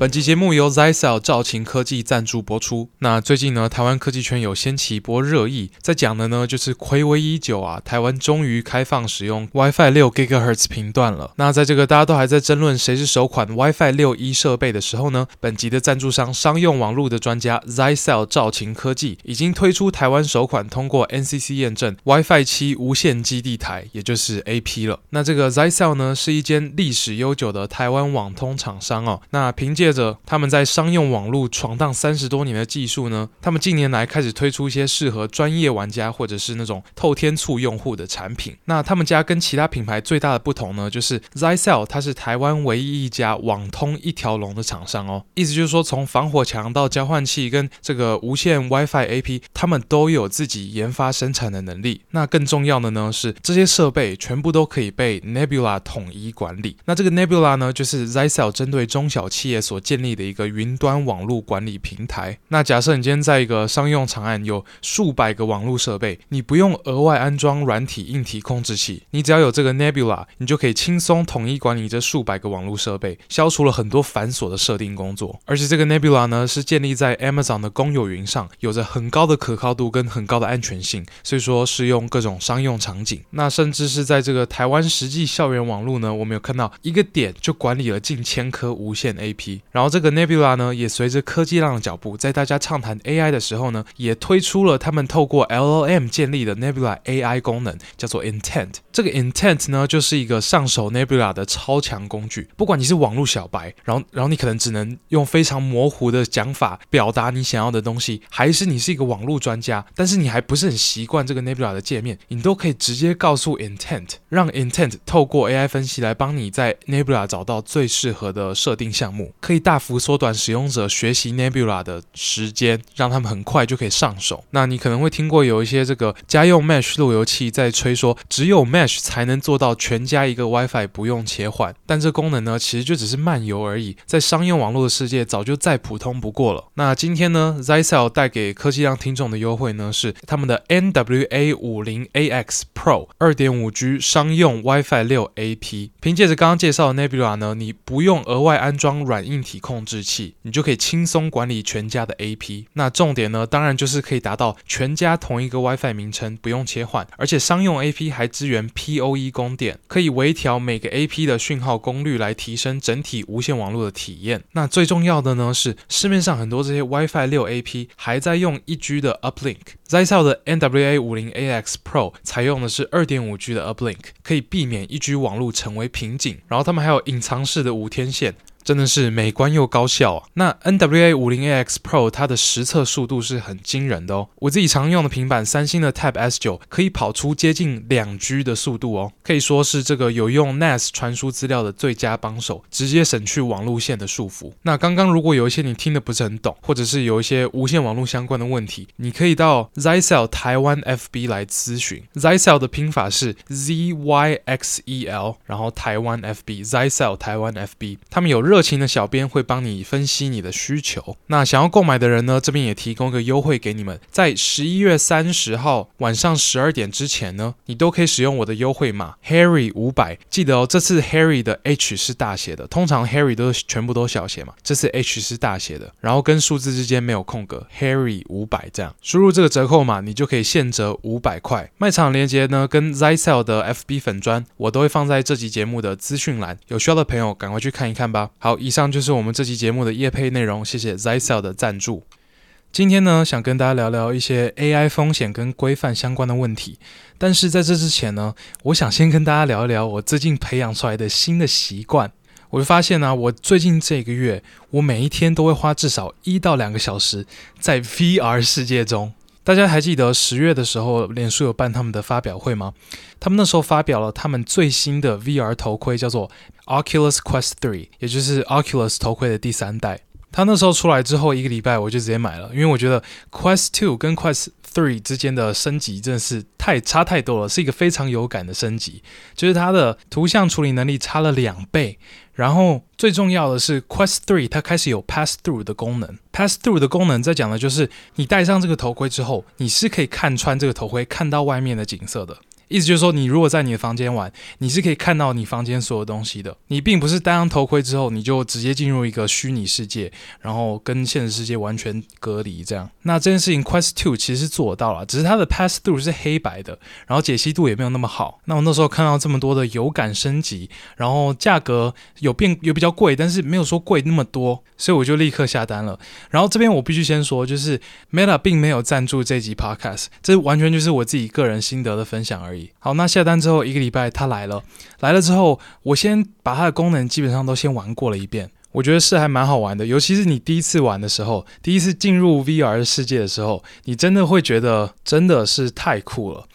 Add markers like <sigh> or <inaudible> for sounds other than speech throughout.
本集节目由 Zyxel 兆勤科技赞助播出。那最近呢，台湾科技圈有掀起一波热议，在讲的呢就是睽违已久啊，台湾终于开放使用 WiFi 六 gigahertz 频段了。那在这个大家都还在争论谁是首款 WiFi 六一设备的时候呢，本集的赞助商商用网络的专家 Zyxel 兆勤科技已经推出台湾首款通过 NCC 验证 WiFi 七无线基地台，也就是 AP 了。那这个 Zysel 呢是一间历史悠久的台湾网通厂商哦。那凭借接着他们在商用网络闯荡三十多年的技术呢，他们近年来开始推出一些适合专业玩家或者是那种透天厝用户的产品。那他们家跟其他品牌最大的不同呢，就是 Zyxel 它是台湾唯一一家网通一条龙的厂商哦。意思就是说，从防火墙到交换器跟这个无线 WiFi AP，他们都有自己研发生产的能力。那更重要的呢是，这些设备全部都可以被 Nebula 统一管理。那这个 Nebula 呢，就是 Zyxel 针对中小企业所建立的一个云端网络管理平台。那假设你今天在一个商用场案有数百个网络设备，你不用额外安装软体、硬体控制器，你只要有这个 Nebula，你就可以轻松统一管理这数百个网络设备，消除了很多繁琐的设定工作。而且这个 Nebula 呢，是建立在 Amazon 的公有云上，有着很高的可靠度跟很高的安全性，所以说适用各种商用场景。那甚至是在这个台湾实际校园网络呢，我们有看到一个点就管理了近千颗无线 AP，然后这个 Nebula 呢，也随着科技浪的脚步，在大家畅谈 AI 的时候呢，也推出了他们透过 LLM 建立的 Nebula AI 功能，叫做 Intent。这个 Intent 呢，就是一个上手 Nebula 的超强工具。不管你是网络小白，然后然后你可能只能用非常模糊的讲法表达你想要的东西，还是你是一个网络专家，但是你还不是很习惯这个 Nebula 的界面，你都可以直接告诉 Intent，让 Intent 透过 AI 分析来帮你在 Nebula 找到最适合的设定项目，可以大幅缩短使用者学习 Nebula 的时间，让他们很快就可以上手。那你可能会听过有一些这个家用 Mesh 路由器在吹说，只有 Mesh 才能做到全家一个 WiFi 不用切换。但这功能呢，其实就只是漫游而已，在商用网络的世界早就再普通不过了。那今天呢，Zyxel 带给科技量听众的优惠呢，是他们的 NWA 五零 AX Pro 二点五 G 商用 WiFi 六 AP。凭借着刚刚介绍的 Nebula 呢，你不用额外安装软硬体控制器，你就可以轻松管理全家的 AP。那重点呢，当然就是可以达到全家同一个 WiFi 名称不用切换，而且商用 AP 还支援 PoE 供电，可以微调每个 AP 的讯号功率来提升整体无线网络的体验。那最重要的呢，是市面上很多这些 WiFi 六 AP 还在用一 G 的 Uplink，Zyxel 的 NWA 五零 AX Pro 采用的是二点五 G 的 Uplink，可以避免一 G 网络成为瓶颈。然后他们还有隐藏式的无天线。真的是美观又高效啊！那 NWA 五零 AX Pro 它的实测速度是很惊人的哦。我自己常用的平板三星的 Tab S 九可以跑出接近两 G 的速度哦，可以说是这个有用 NAS 传输资料的最佳帮手，直接省去网路线的束缚。那刚刚如果有一些你听得不是很懂，或者是有一些无线网络相关的问题，你可以到 Zyxel 台湾 FB 来咨询。Zyxel 的拼法是 Z Y X E L，然后台湾 FB Zyxel 台湾 FB，他们有热。热情的小编会帮你分析你的需求。那想要购买的人呢，这边也提供一个优惠给你们，在十一月三十号晚上十二点之前呢，你都可以使用我的优惠码 Harry 五百。记得哦，这次 Harry 的 H 是大写的，通常 Harry 都是全部都小写嘛，这次 H 是大写的，然后跟数字之间没有空格，Harry 五百这样，输入这个折扣码，你就可以现折五百块。卖场链接呢，跟 Zyxel 的 FB 粉砖，我都会放在这集节目的资讯栏，有需要的朋友赶快去看一看吧。好，好以上就是我们这期节目的业配内容，谢谢 Zyxel 的赞助。今天呢，想跟大家聊聊一些 AI 风险跟规范相关的问题。但是在这之前呢，我想先跟大家聊一聊我最近培养出来的新的习惯。我就发现呢、我最近这个月，我每一天都会花至少一到两个小时在 VR 世界中。大家还记得十月的时候，脸书有办他们的发表会吗？他们那时候发表了他们最新的 VR 头盔，叫做 Oculus Quest Three，也就是 Oculus 头盔的第三代。它那时候出来之后一个礼拜，我就直接买了，因为我觉得 Quest Two 跟 Quest Three 之间的升级真的是太差太多了，是一个非常有感的升级，就是它的图像处理能力差了两倍。然后最重要的是，Quest Three 它开始有 Pass Through 的功能。Pass Through 的功能在讲的就是，你戴上这个头盔之后，你是可以看穿这个头盔，看到外面的景色的。意思就是说，你如果在你的房间玩，你是可以看到你房间所有东西的。你并不是戴上头盔之后，你就直接进入一个虚拟世界，然后跟现实世界完全隔离这样。那这件事情 Quest Two 其实是做到了，只是它的 Pass Through 是黑白的，然后解析度也没有那么好。那我那时候看到这么多的有感升级，然后价格有变有比较贵，但是没有说贵那么多，所以我就立刻下单了。然后这边我必须先说，就是 Meta 并没有赞助这集 Podcast，这完全就是我自己个人心得的分享而已。好，那下单之后一个礼拜，它来了。来了之后，我先把它的功能基本上都先玩过了一遍。我觉得是还蛮好玩的，尤其是你第一次玩的时候，第一次进入 VR 世界的时候，你真的会觉得真的是太酷了。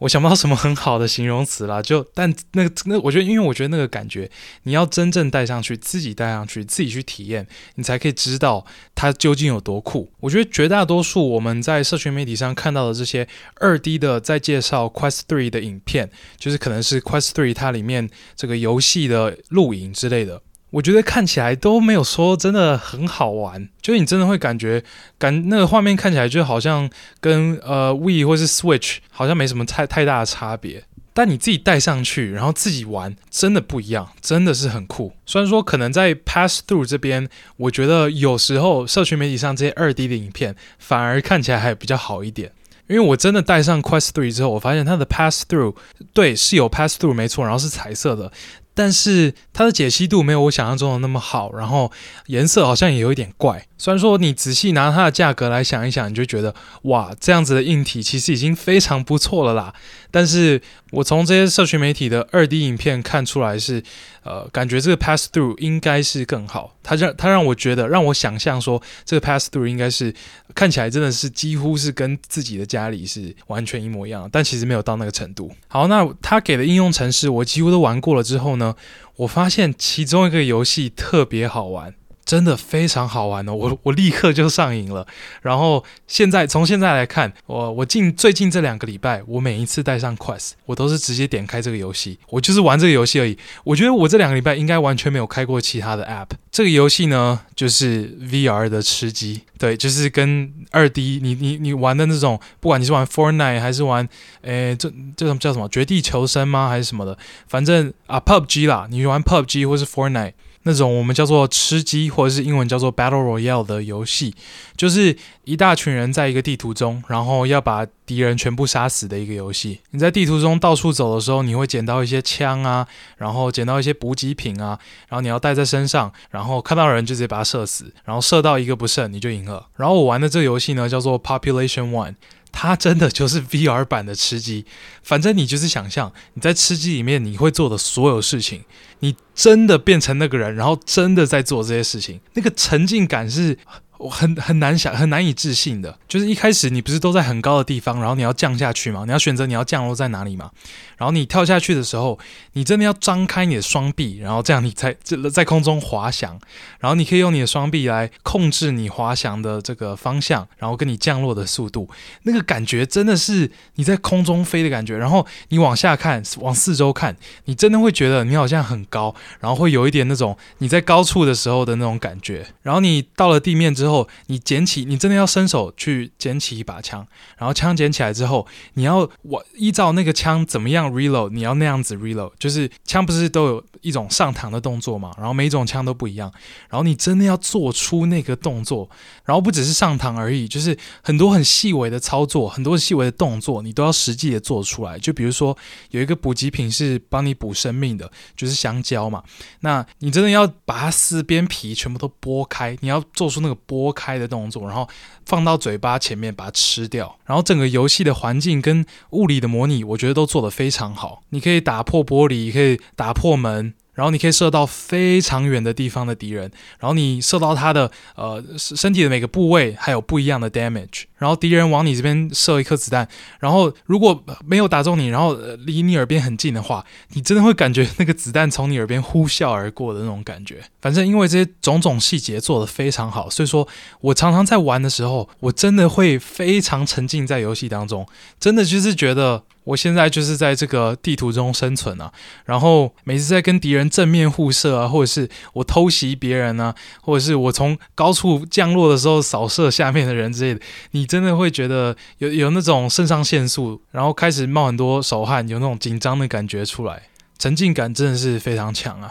我想不到什么很好的形容词啦，就但那个那我觉得，因为我觉得那个感觉，你要真正戴上去，自己戴上去，自己去体验，你才可以知道它究竟有多酷。我觉得绝大多数我们在社群媒体上看到的这些二 D 的在介绍 Quest Three 的影片，就是可能是 Quest Three 它里面这个游戏的录影之类的。我觉得看起来都没有说真的很好玩，就是你真的会感觉感那个画面看起来就好像跟呃 Wii 或是 Switch 好像没什么太太大的差别，但你自己戴上去然后自己玩真的不一样，真的是很酷。虽然说可能在 Pass Through 这边，我觉得有时候社群媒体上这些二 D 的影片反而看起来还比较好一点，因为我真的戴上 Quest 3之后，我发现它的 Pass Through 对是有 Pass Through 没错，然后是彩色的。但是它的解析度没有我想象中的那么好，然后颜色好像也有一点怪。虽然说你仔细拿它的价格来想一想，你就觉得哇，这样子的硬体其实已经非常不错了啦。但是我从这些社群媒体的二 D 影片看出来是，呃，感觉这个 Pass Through 应该是更好。它让它让我觉得，让我想象说这个 Pass Through 应该是看起来真的是几乎是跟自己的家里是完全一模一样，但其实没有到那个程度。好，那它给的应用程式我几乎都玩过了之后呢，我发现其中一个游戏特别好玩。真的非常好玩哦，我我立刻就上瘾了。然后现在从现在来看，我我近最近这两个礼拜，我每一次带上 Quest，我都是直接点开这个游戏，我就是玩这个游戏而已。我觉得我这两个礼拜应该完全没有开过其他的 App。这个游戏呢，就是 VR 的吃鸡，对，就是跟二 D 你你你玩的那种，不管你是玩 Fortnite 还是玩，诶，这这种叫什么绝地求生吗？还是什么的？反正啊，PUBG 啦，你玩 PUBG 或是 Fortnite。那种我们叫做吃鸡，或者是英文叫做 Battle Royale 的游戏，就是一大群人在一个地图中，然后要把敌人全部杀死的一个游戏。你在地图中到处走的时候，你会捡到一些枪啊，然后捡到一些补给品啊，然后你要带在身上，然后看到人就直接把他射死，然后射到一个不剩你就赢了。然后我玩的这个游戏呢，叫做 Population One。它真的就是 VR 版的吃鸡，反正你就是想象你在吃鸡里面你会做的所有事情，你真的变成那个人，然后真的在做这些事情，那个沉浸感是。我很很难想，很难以置信的，就是一开始你不是都在很高的地方，然后你要降下去吗？你要选择你要降落在哪里吗？然后你跳下去的时候，你真的要张开你的双臂，然后这样你才在 <laughs> 在空中滑翔，然后你可以用你的双臂来控制你滑翔的这个方向，然后跟你降落的速度，那个感觉真的是你在空中飞的感觉。然后你往下看，往四周看，你真的会觉得你好像很高，然后会有一点那种你在高处的时候的那种感觉。然后你到了地面之。后，你捡起，你真的要伸手去捡起一把枪，然后枪捡起来之后，你要我依照那个枪怎么样 reload，你要那样子 reload，就是枪不是都有一种上膛的动作嘛，然后每一种枪都不一样，然后你真的要做出那个动作，然后不只是上膛而已，就是很多很细微的操作，很多细微的动作，你都要实际的做出来。就比如说有一个补给品是帮你补生命的，就是香蕉嘛，那你真的要把它四边皮全部都剥开，你要做出那个剥。剥开的动作，然后放到嘴巴前面把它吃掉，然后整个游戏的环境跟物理的模拟，我觉得都做得非常常好。你可以打破玻璃，可以打破门。然后你可以射到非常远的地方的敌人，然后你射到他的呃身体的每个部位，还有不一样的 damage。然后敌人往你这边射一颗子弹，然后如果没有打中你，然后离你耳边很近的话，你真的会感觉那个子弹从你耳边呼啸而过的那种感觉。反正因为这些种种细节做得非常好，所以说我常常在玩的时候，我真的会非常沉浸在游戏当中，真的就是觉得。我现在就是在这个地图中生存啊，然后每次在跟敌人正面互射啊，或者是我偷袭别人啊，或者是我从高处降落的时候扫射下面的人之类的，你真的会觉得有有那种肾上腺素，然后开始冒很多手汗，有那种紧张的感觉出来。沉浸感真的是非常强啊！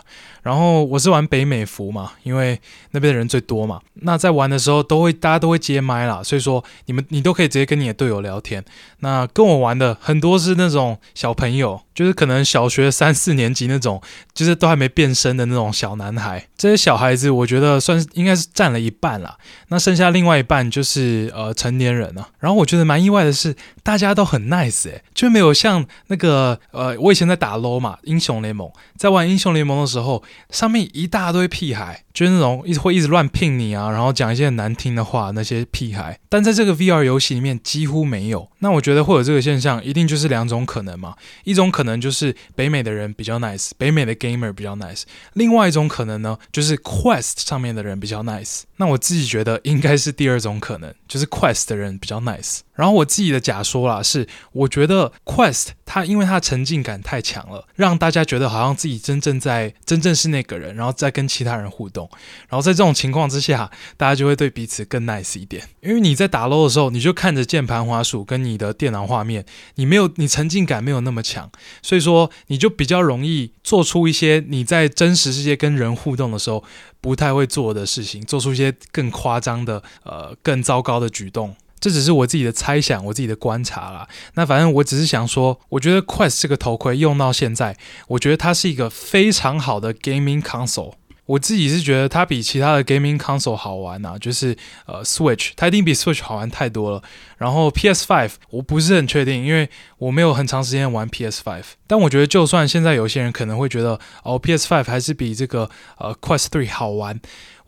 然后我是玩北美服嘛，因为那边的人最多嘛。那在玩的时候都会大家都会接麦啦，所以说你们你都可以直接跟你的队友聊天。那跟我玩的很多是那种小朋友，就是可能小学三四年级那种，就是都还没变身的那种小男孩。这些小孩子我觉得算是应该是占了一半啦。那剩下另外一半就是呃成年人啊。然后我觉得蛮意外的是，大家都很 nice 诶、就没有像那个呃我以前在打 LOL 嘛。英雄联盟，在玩英雄联盟的时候，上面一大堆屁孩，就是那种一直会一直乱聘你啊，然后讲一些很难听的话，那些屁孩。但在这个 VR 游戏里面几乎没有。那我觉得会有这个现象，一定就是两种可能嘛。一种可能就是北美的人比较 nice，北美的 gamer 比较 nice。另外一种可能呢，就是 Quest 上面的人比较 nice。那我自己觉得应该是第二种可能，就是 Quest 的人比较 nice。然后我自己的假说啦是，我觉得 Quest 它因为它的沉浸感太强了，让大家觉得好像自己真正在真正是那个人，然后再跟其他人互动。然后在这种情况之下，大家就会对彼此更 nice 一点。因为你在打撸的时候，你就看着键盘滑鼠跟你的电脑画面，你没有你沉浸感没有那么强，所以说你就比较容易做出一些你在真实世界跟人互动的时候不太会做的事情，做出一些更夸张的呃更糟糕的举动。这只是我自己的猜想，我自己的观察啦。那反正我只是想说，我觉得 Quest 这个头盔用到现在，我觉得它是一个非常好的 gaming console。我自己是觉得它比其他的 gaming console 好玩啊，就是呃 Switch，它一定比 Switch 好玩太多了。然后 PS5 我不是很确定，因为我没有很长时间玩 PS5。但我觉得，就算现在有些人可能会觉得哦 PS5 还是比这个呃 Quest 3好玩。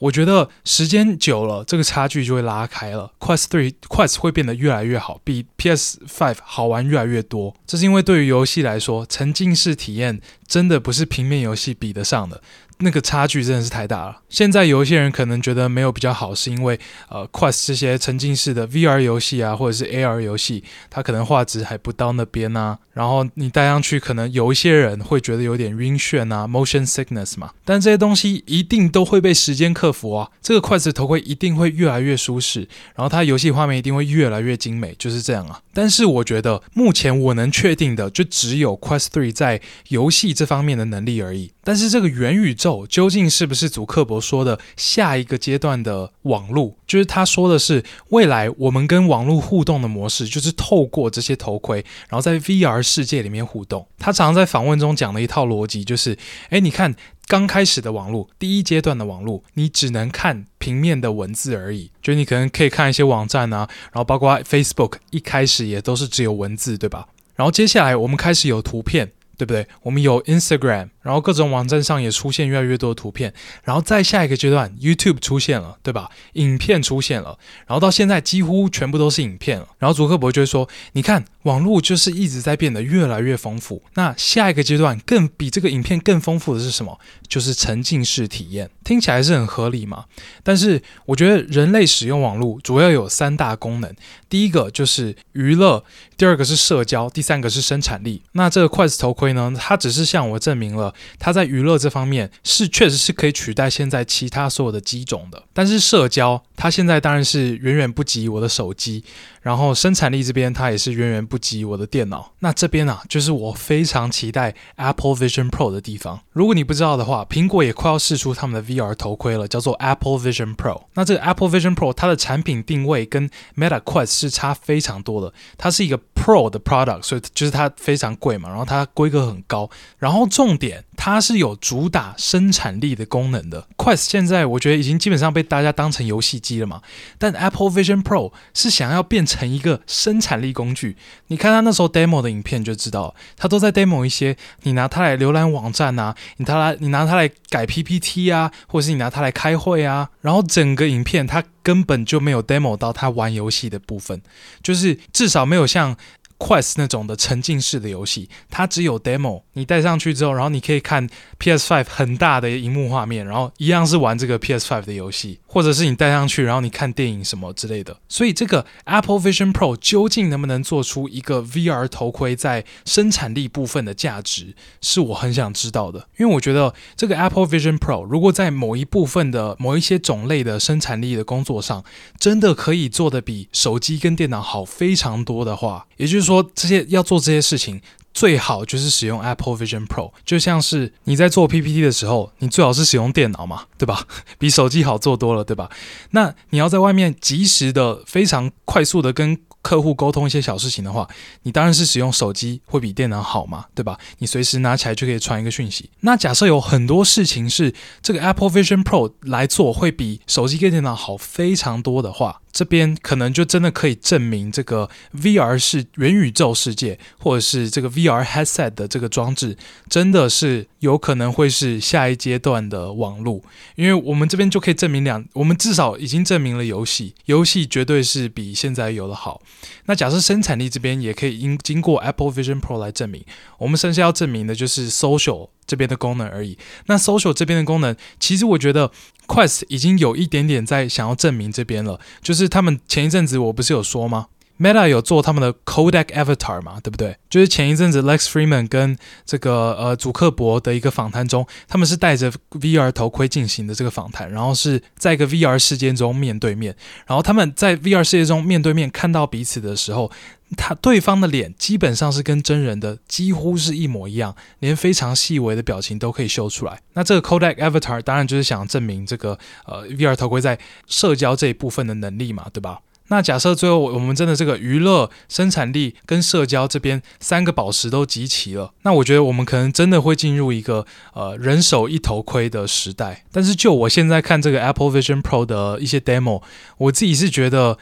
我觉得时间久了，这个差距就会拉开了。Quest 3 Quest 会变得越来越好，比 PS Five 好玩越来越多。这是因为对于游戏来说，沉浸式体验真的不是平面游戏比得上的。那个差距真的是太大了。现在有一些人可能觉得没有比较好，是因为呃，Quest 这些沉浸式的 VR 游戏啊，或者是 AR 游戏，它可能画质还不到那边啊。然后你戴上去，可能有一些人会觉得有点晕眩啊，motion sickness 嘛。但这些东西一定都会被时间克服啊。这个 Quest 头盔一定会越来越舒适，然后它游戏画面一定会越来越精美，就是这样啊。但是我觉得目前我能确定的，就只有 Quest 3在游戏这方面的能力而已。但是这个元宇宙究竟是不是祖克伯说的下一个阶段的网络？就是他说的是未来我们跟网络互动的模式，就是透过这些头盔，然后在 VR 世界里面互动。他常常在访问中讲的一套逻辑就是：哎，你看刚开始的网络，第一阶段的网络，你只能看平面的文字而已，就你可能可以看一些网站啊，然后包括 Facebook 一开始也都是只有文字，对吧？然后接下来我们开始有图片。对不对？我们有 Instagram，然后各种网站上也出现越来越多的图片，然后再下一个阶段，YouTube 出现了，对吧？影片出现了，然后到现在几乎全部都是影片了。然后祖克伯就会说：“你看，网络就是一直在变得越来越丰富。那下一个阶段更比这个影片更丰富的是什么？就是沉浸式体验。听起来是很合理嘛？但是我觉得人类使用网络主要有三大功能。”第一个就是娱乐，第二个是社交，第三个是生产力。那这个筷子头盔呢，它只是向我证明了它在娱乐这方面是确实是可以取代现在其他所有的机种的。但是社交，它现在当然是远远不及我的手机。然后生产力这边，它也是远远不及我的电脑。那这边啊，就是我非常期待 Apple Vision Pro 的地方。如果你不知道的话，苹果也快要试出他们的 VR 头盔了，叫做 Apple Vision Pro。那这个 Apple Vision Pro 它的产品定位跟 Meta Quest 是差非常多的，它是一个 Pro 的 product，所以就是它非常贵嘛，然后它规格很高，然后重点它是有主打生产力的功能的。Quest 现在我觉得已经基本上被大家当成游戏机了嘛，但 Apple Vision Pro 是想要变成一个生产力工具。你看他那时候 demo 的影片就知道，他都在 demo 一些你拿它来浏览网站啊，你它来你拿它来改 PPT 啊，或者是你拿它来开会啊，然后整个影片它根本就没有 demo 到他玩游戏的部分，就是至少没有像。Quest 那种的沉浸式的游戏，它只有 demo。你带上去之后，然后你可以看 PS5 很大的荧幕画面，然后一样是玩这个 PS5 的游戏，或者是你戴上去，然后你看电影什么之类的。所以这个 Apple Vision Pro 究竟能不能做出一个 VR 头盔在生产力部分的价值，是我很想知道的。因为我觉得这个 Apple Vision Pro 如果在某一部分的某一些种类的生产力的工作上，真的可以做得比手机跟电脑好非常多的话，也就是。说这些要做这些事情，最好就是使用 Apple Vision Pro。就像是你在做 PPT 的时候，你最好是使用电脑嘛，对吧？<laughs> 比手机好做多了，对吧？那你要在外面及时的、非常快速的跟客户沟通一些小事情的话，你当然是使用手机会比电脑好嘛，对吧？你随时拿起来就可以传一个讯息。那假设有很多事情是这个 Apple Vision Pro 来做会比手机跟电脑好非常多的话。这边可能就真的可以证明，这个 VR 是元宇宙世界，或者是这个 VR headset 的这个装置，真的是有可能会是下一阶段的网络。因为我们这边就可以证明两，我们至少已经证明了游戏，游戏绝对是比现在有的好。那假设生产力这边也可以经经过 Apple Vision Pro 来证明，我们剩下要证明的就是 social 这边的功能而已。那 social 这边的功能，其实我觉得。Quest 已经有一点点在想要证明这边了，就是他们前一阵子我不是有说吗？Meta 有做他们的 Codec Avatar 嘛，对不对？就是前一阵子 Lex Freeman 跟这个呃祖克伯的一个访谈中，他们是戴着 VR 头盔进行的这个访谈，然后是在一个 VR 世界中面对面，然后他们在 VR 世界中面对面看到彼此的时候。他对方的脸基本上是跟真人的几乎是一模一样，连非常细微的表情都可以秀出来。那这个 Codec Avatar 当然就是想证明这个呃 VR 头盔在社交这一部分的能力嘛，对吧？那假设最后我们真的这个娱乐、生产力跟社交这边三个宝石都集齐了，那我觉得我们可能真的会进入一个呃人手一头盔的时代。但是就我现在看这个 Apple Vision Pro 的一些 demo，我自己是觉得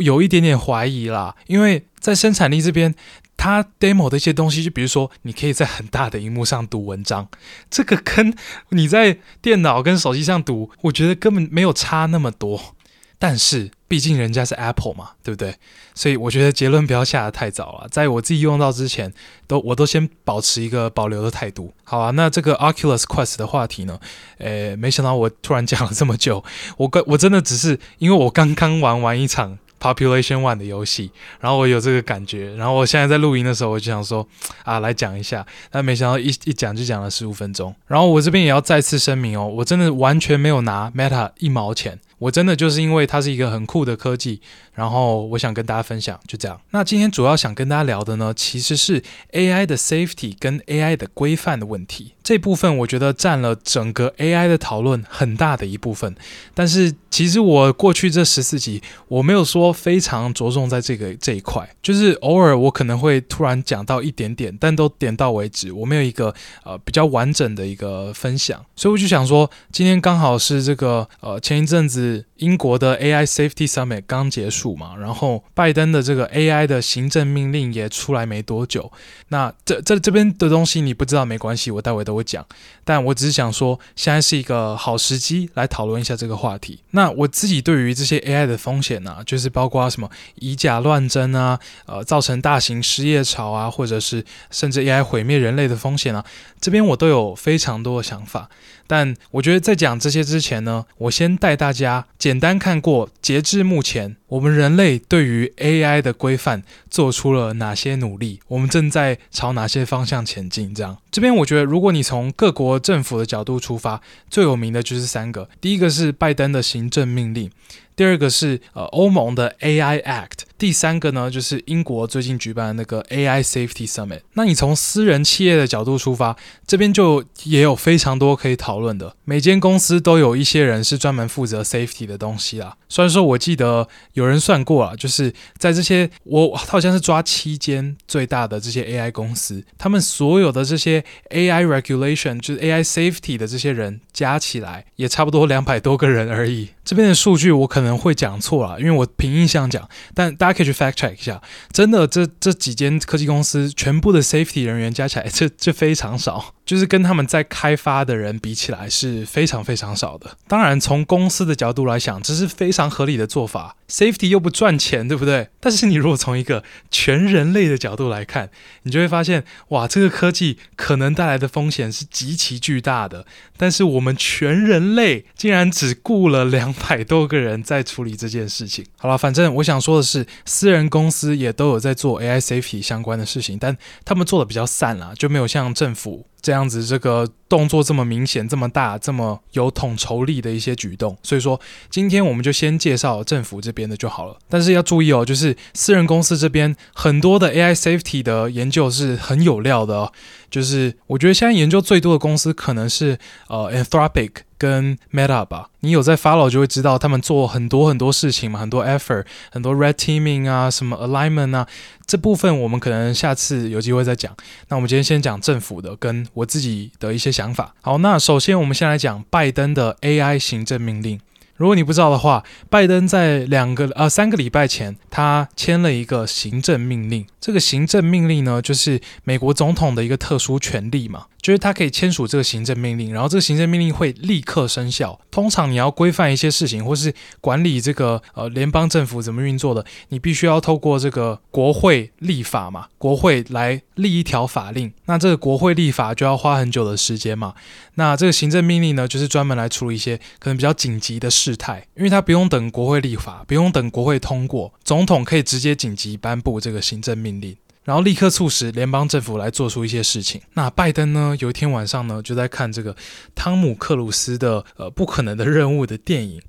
有一点点怀疑啦，因为。在生产力这边，它 demo 的一些东西，就比如说，你可以在很大的荧幕上读文章，这个跟你在电脑跟手机上读，我觉得根本没有差那么多。但是，毕竟人家是 Apple 嘛，对不对？所以我觉得结论不要下得太早了。在我自己用到之前，都我都先保持一个保留的态度。好啊，那这个 Oculus Quest 的话题呢？诶，没想到我突然讲了这么久，我跟我真的只是因为我刚刚玩完一场。Population One 的游戏，然后我有这个感觉，然后我现在在录音的时候，我就想说啊，来讲一下，但没想到一一讲就讲了十五分钟。然后我这边也要再次声明哦，我真的完全没有拿 Meta 一毛钱。我真的就是因为它是一个很酷的科技，然后我想跟大家分享，就这样。那今天主要想跟大家聊的呢，其实是 AI 的 safety 跟 AI 的规范的问题。这部分我觉得占了整个 AI 的讨论很大的一部分。但是其实我过去这十四集，我没有说非常着重在这个这一块，就是偶尔我可能会突然讲到一点点，但都点到为止，我没有一个呃比较完整的一个分享。所以我就想说，今天刚好是这个呃前一阵子。是英国的 AI Safety Summit 刚结束嘛，然后拜登的这个 AI 的行政命令也出来没多久。那这这这边的东西你不知道没关系，我待会都会讲。但我只是想说，现在是一个好时机来讨论一下这个话题。那我自己对于这些 AI 的风险呢、啊，就是包括什么以假乱真啊，呃，造成大型失业潮啊，或者是甚至 AI 毁灭人类的风险啊，这边我都有非常多的想法。但我觉得在讲这些之前呢，我先带大家简单看过，截至目前，我们人类对于 AI 的规范做出了哪些努力，我们正在朝哪些方向前进。这样，这边我觉得，如果你从各国政府的角度出发，最有名的就是三个，第一个是拜登的行政命令。第二个是呃欧盟的 AI Act，第三个呢就是英国最近举办的那个 AI Safety Summit。那你从私人企业的角度出发，这边就也有非常多可以讨论的。每间公司都有一些人是专门负责 safety 的东西啦。虽然说我记得有人算过啊，就是在这些我好像是抓七间最大的这些 AI 公司，他们所有的这些 AI regulation 就是 AI safety 的这些人加起来，也差不多两百多个人而已。这边的数据我可能会讲错了，因为我凭印象讲，但大家可以去 fact check 一下。真的，这这几间科技公司全部的 safety 人员加起来，这这非常少，就是跟他们在开发的人比起来是非常非常少的。当然，从公司的角度来讲，这是非常合理的做法，safety 又不赚钱，对不对？但是你如果从一个全人类的角度来看，你就会发现，哇，这个科技可能带来的风险是极其巨大的。但是我们全人类竟然只雇了两。百多个人在处理这件事情。好了，反正我想说的是，私人公司也都有在做 AI safety 相关的事情，但他们做的比较散啦，就没有像政府这样子这个动作这么明显、这么大、这么有统筹力的一些举动。所以说，今天我们就先介绍政府这边的就好了。但是要注意哦，就是私人公司这边很多的 AI safety 的研究是很有料的哦。就是我觉得现在研究最多的公司可能是呃 Anthropic 跟 Meta 吧。你有在 follow 就会知道，他们做很多很多事情嘛，很多 effort，很多 red teaming 啊，什么 alignment 啊，这部分我们可能下次有机会再讲。那我们今天先讲政府的跟我自己的一些想法。好，那首先我们先来讲拜登的 AI 行政命令。如果你不知道的话，拜登在两个呃三个礼拜前，他签了一个行政命令。这个行政命令呢，就是美国总统的一个特殊权利嘛。就是他可以签署这个行政命令，然后这个行政命令会立刻生效。通常你要规范一些事情，或是管理这个呃联邦政府怎么运作的，你必须要透过这个国会立法嘛，国会来立一条法令。那这个国会立法就要花很久的时间嘛。那这个行政命令呢，就是专门来处理一些可能比较紧急的事态，因为他不用等国会立法，不用等国会通过，总统可以直接紧急颁布这个行政命令。然后立刻促使联邦政府来做出一些事情。那拜登呢，有一天晚上呢，就在看这个汤姆克鲁斯的呃不可能的任务的电影，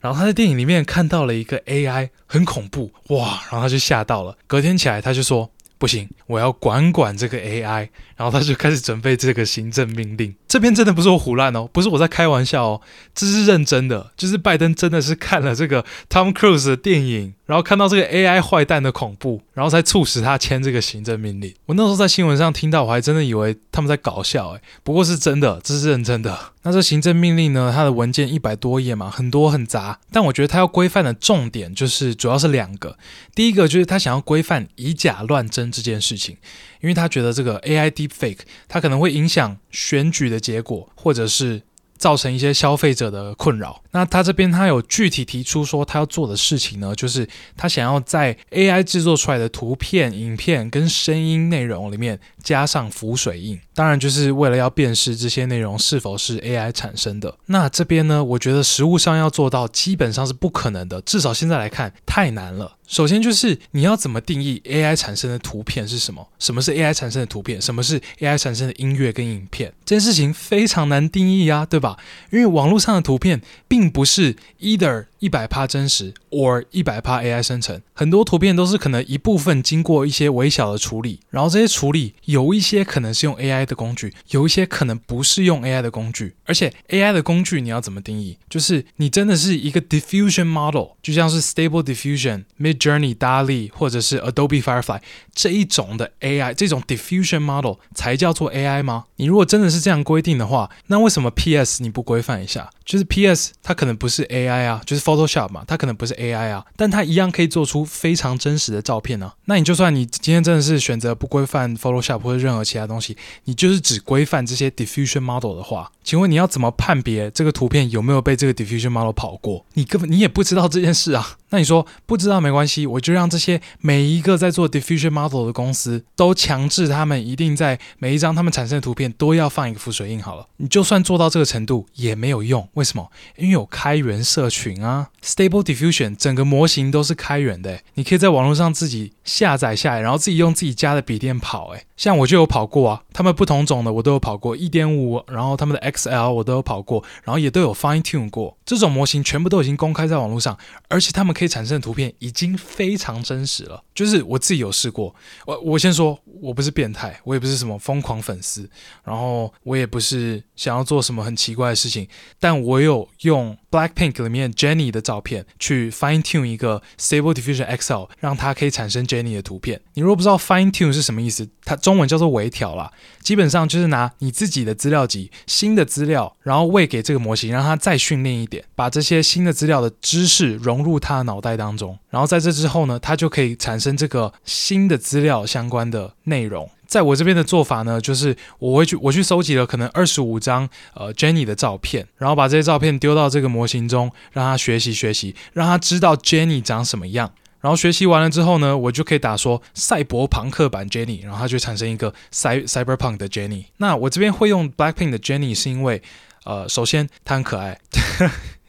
然后他在电影里面看到了一个 AI 很恐怖哇，然后他就吓到了。隔天起来他就说不行，我要管管这个 AI，然后他就开始准备这个行政命令。这边真的不是我胡乱哦，不是我在开玩笑哦，这是认真的，就是拜登真的是看了这个 Tom Cruise 的电影。然后看到这个 AI 坏蛋的恐怖，然后才促使他签这个行政命令。我那时候在新闻上听到，我还真的以为他们在搞笑，诶，不过是真的，这是认真的。那这行政命令呢，它的文件一百多页嘛，很多很杂，但我觉得它要规范的重点就是主要是两个。第一个就是他想要规范以假乱真这件事情，因为他觉得这个 AI Deepfake 它可能会影响选举的结果，或者是。造成一些消费者的困扰。那他这边他有具体提出说，他要做的事情呢，就是他想要在 AI 制作出来的图片、影片跟声音内容里面加上浮水印，当然就是为了要辨识这些内容是否是 AI 产生的。那这边呢，我觉得实务上要做到，基本上是不可能的，至少现在来看太难了。首先就是你要怎么定义 AI 产生的图片是什么？什么是 AI 产生的图片？什么是 AI 产生的音乐跟影片？这件事情非常难定义啊，对吧？因为网络上的图片并不是 either 一百趴真实，or 一百趴 AI 生成，很多图片都是可能一部分经过一些微小的处理，然后这些处理有一些可能是用 AI 的工具，有一些可能不是用 AI 的工具，而且 AI 的工具你要怎么定义？就是你真的是一个 diffusion model，就像是 Stable Diffusion、Midjourney、DALL-E 或者是 Adobe Firefly 这一种的 AI，这种 diffusion model 才叫做 AI 吗？你如果真的是这样规定的话，那为什么 PS 你不规范一下？就是 PS 它可能不是 AI 啊，就是 Photoshop photo shop 嘛，它可能不是 AI 啊，但它一样可以做出非常真实的照片呢、那你就算你今天真的是选择不规范 Photoshop 或者任何其他东西，你就是只规范这些 diffusion model 的话，请问你要怎么判别这个图片有没有被这个 diffusion model 跑过？你根本你也不知道这件事啊。那你说不知道没关系，我就让这些每一个在做 diffusion model 的公司都强制他们一定在每一张他们产生的图片都要放一个浮水印好了。你就算做到这个程度也没有用，为什么？因为有开源社群啊，Stable Diffusion 整个模型都是开源的，你可以在网络上自己下载下来，然后自己用自己家的笔电跑，诶，像我就有跑过啊，他们不同种的我都有跑过，一点五，然后他们的 XL 我都有跑过，然后也都有 Fine Tune 过，这种模型全部都已经公开在网络上，而且他们可以产生的图片已经非常真实了，就是我自己有试过。我我先说，我不是变态，我也不是什么疯狂粉丝，然后我也不是想要做什么很奇怪的事情，但我有用 Blackpink 里面 Jennie 的照片去 fine tune 一个 Stable Diffusion XL，让它可以产生 Jennie 的图片。你如果不知道 fine tune 是什么意思，它中文叫做微调啦，基本上就是拿你自己的资料集新的资料，然后喂给这个模型，让它再训练一点，把这些新的资料的知识融入它的脑袋当中，然后在这之后呢，它就可以产生这个新的资料相关的内容。在我这边的做法呢，就是我会去我去搜集了可能二十五张呃 Jennie 的照片，然后把这些照片丢到这个模型中，让它学习学习，让它知道 Jennie 长什么样。然后学习完了之后呢，我就可以打说赛博朋克版 Jennie，然后它就产生一个 Cy Cyberpunk 的 Jennie。那我这边会用 Blackpink 的 Jennie 是因为，呃，首先它很可爱。